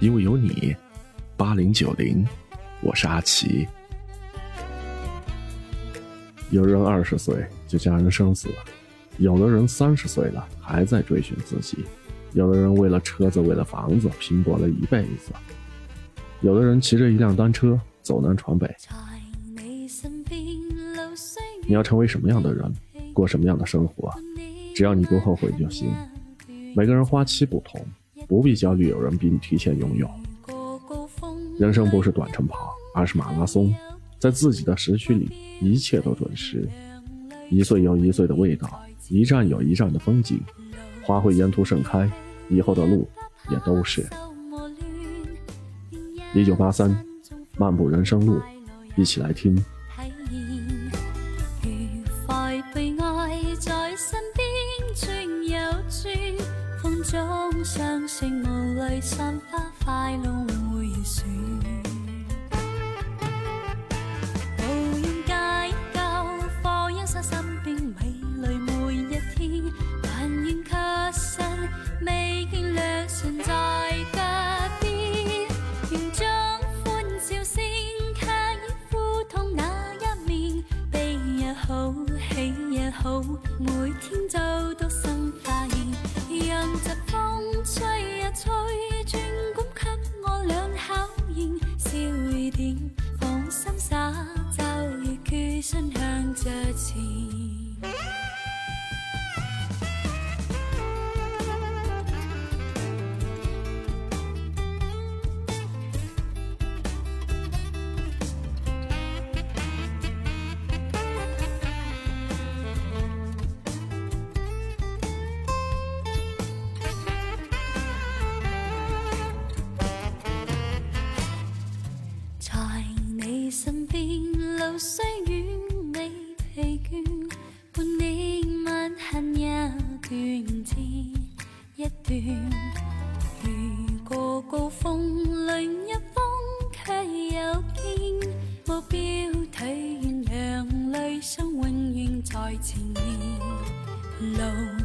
因为有你，八零九零，我是阿奇。有人二十岁就嫁人生子了，有的人三十岁了还在追寻自己，有的人为了车子、为了房子拼搏了一辈子，有的人骑着一辆单车走南闯北。你要成为什么样的人，过什么样的生活，只要你不后悔就行。每个人花期不同。不必焦虑，有人比你提前拥有。人生不是短程跑，而是马拉松，在自己的时区里，一切都准时。一岁有一岁的味道，一站有一站的风景，花会沿途盛开，以后的路也都是。一九八三，漫步人生路，一起来听。相信无泪散发快乐回旋，虽远未疲倦，伴你漫行一段接一段。如过高峰，另一峰却有见，目标体远，让理想永远在前面。路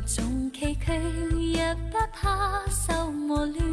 纵崎岖，也不怕受磨练。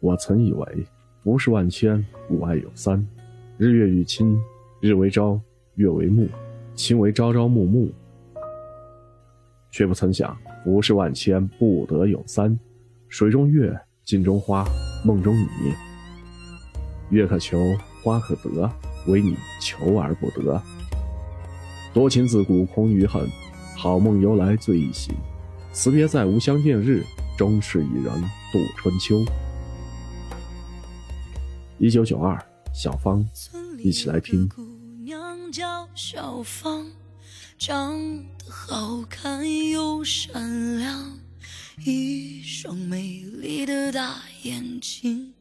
我曾以为，不是万千，吾爱有三：日月与卿，日为朝，月为暮，卿为朝朝暮暮。却不曾想，不是万千，不得有三：水中月，镜中花，梦中你。月可求，花可得，唯你求而不得。多情自古空余恨，好梦由来最易醒。辞别再无相见日，终是一人度春秋。一九九二，小芳，一起来听。姑娘叫小芳，长得好看又善良，一双美丽的大眼睛，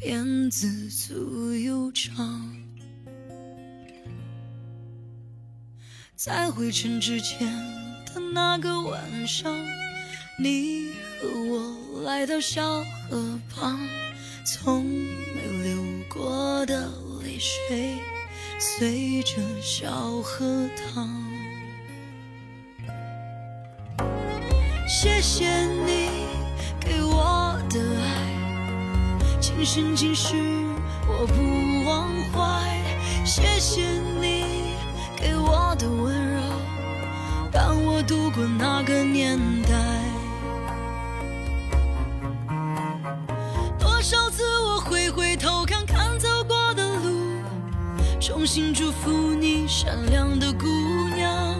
辫子粗又长。在回城之前的那个晚上，你和我来到小河旁。从没流过的泪水，随着小河淌。谢谢你给我的爱，今生今世我不忘怀。谢谢你给我的温柔，伴我度过那个年代。衷心祝福你善良的姑娘。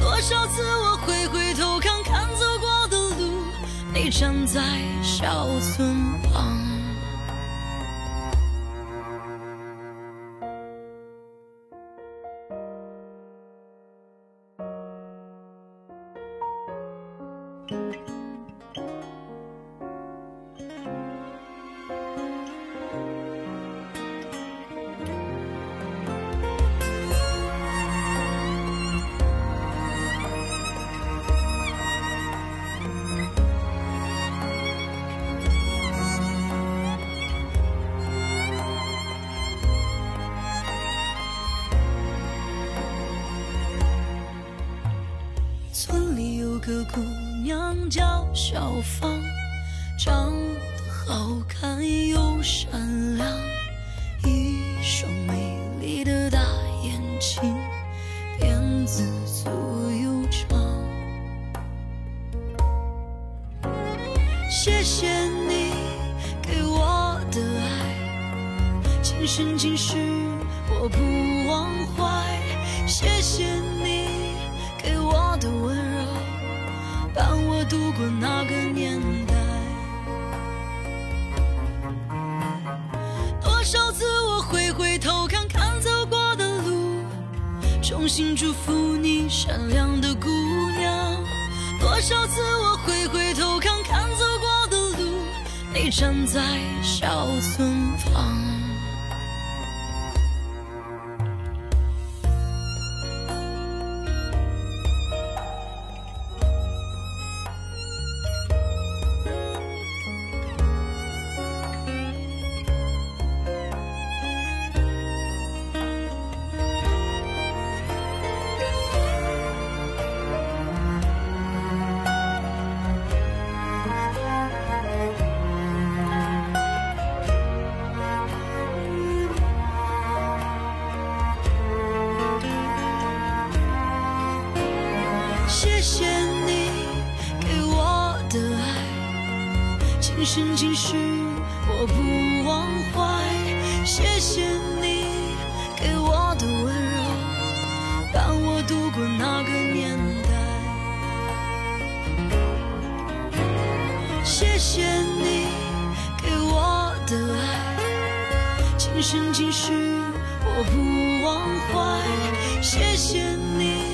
多少次我回回头看看走过的路，你站在小村旁。个姑娘叫小芳，长得好看又善良，一双美丽的大眼睛，辫子粗又长。谢谢你给我的爱，今生今世我不忘怀。谢谢你度过那个年代。多少次我回回头看看走过的路，衷心祝福你善良的姑娘。多少次我回回头看看走过的路，你站在小村旁。谢谢你给我的爱，今生今世我不忘怀。谢谢你给我的温柔，伴我度过那个年代。谢谢你给我的爱，今生今世我不忘怀。谢谢你